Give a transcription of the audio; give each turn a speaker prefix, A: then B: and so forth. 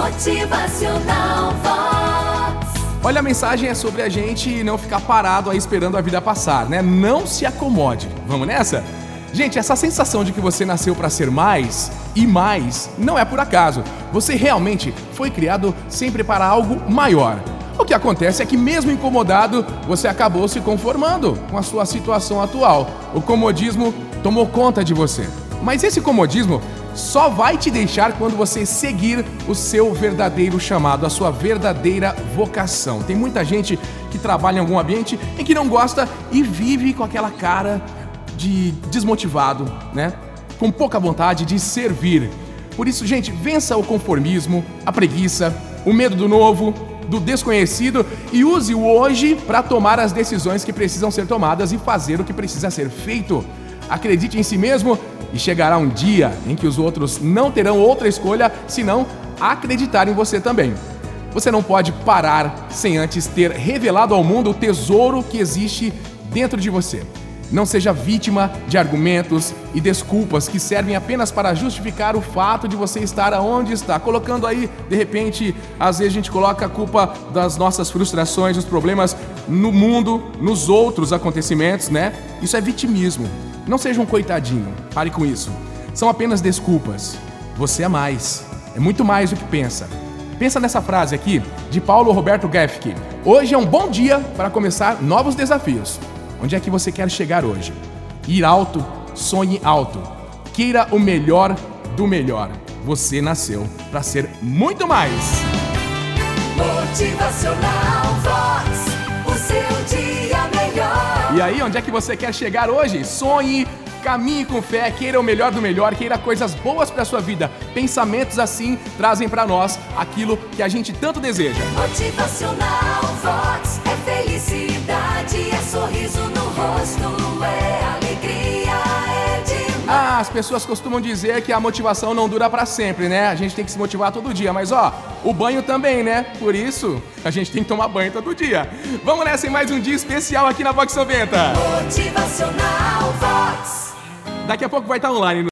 A: Motivacional Vox.
B: Olha, a mensagem é sobre a gente não ficar parado aí esperando a vida passar, né? Não se acomode. Vamos nessa? Gente, essa sensação de que você nasceu para ser mais e mais não é por acaso. Você realmente foi criado sempre para algo maior. O que acontece é que, mesmo incomodado, você acabou se conformando com a sua situação atual. O comodismo tomou conta de você. Mas esse comodismo só vai te deixar quando você seguir o seu verdadeiro chamado, a sua verdadeira vocação. Tem muita gente que trabalha em algum ambiente em que não gosta e vive com aquela cara de desmotivado, né? Com pouca vontade de servir. Por isso, gente, vença o conformismo, a preguiça, o medo do novo, do desconhecido e use o hoje para tomar as decisões que precisam ser tomadas e fazer o que precisa ser feito. Acredite em si mesmo e chegará um dia em que os outros não terão outra escolha senão acreditar em você também. Você não pode parar sem antes ter revelado ao mundo o tesouro que existe dentro de você. Não seja vítima de argumentos e desculpas que servem apenas para justificar o fato de você estar aonde está. Colocando aí, de repente, às vezes a gente coloca a culpa das nossas frustrações, dos problemas no mundo, nos outros acontecimentos, né? Isso é vitimismo. Não seja um coitadinho, pare com isso. São apenas desculpas. Você é mais, é muito mais do que pensa. Pensa nessa frase aqui de Paulo Roberto Gefke. Hoje é um bom dia para começar novos desafios. Onde é que você quer chegar hoje? Ir alto, sonhe alto. Queira o melhor do melhor. Você nasceu para ser muito mais.
A: Motivacional
B: E aí, onde é que você quer chegar hoje? Sonhe, caminhe com fé, queira o melhor do melhor, queira coisas boas para sua vida. Pensamentos assim trazem para nós aquilo que a gente tanto deseja.
A: Motivacional
B: as pessoas costumam dizer que a motivação não dura para sempre, né? A gente tem que se motivar todo dia, mas ó, o banho também, né? Por isso, a gente tem que tomar banho todo dia. Vamos nessa em mais um dia especial aqui na Vox 90.
A: Motivacional Vox.
B: Daqui a pouco vai estar online no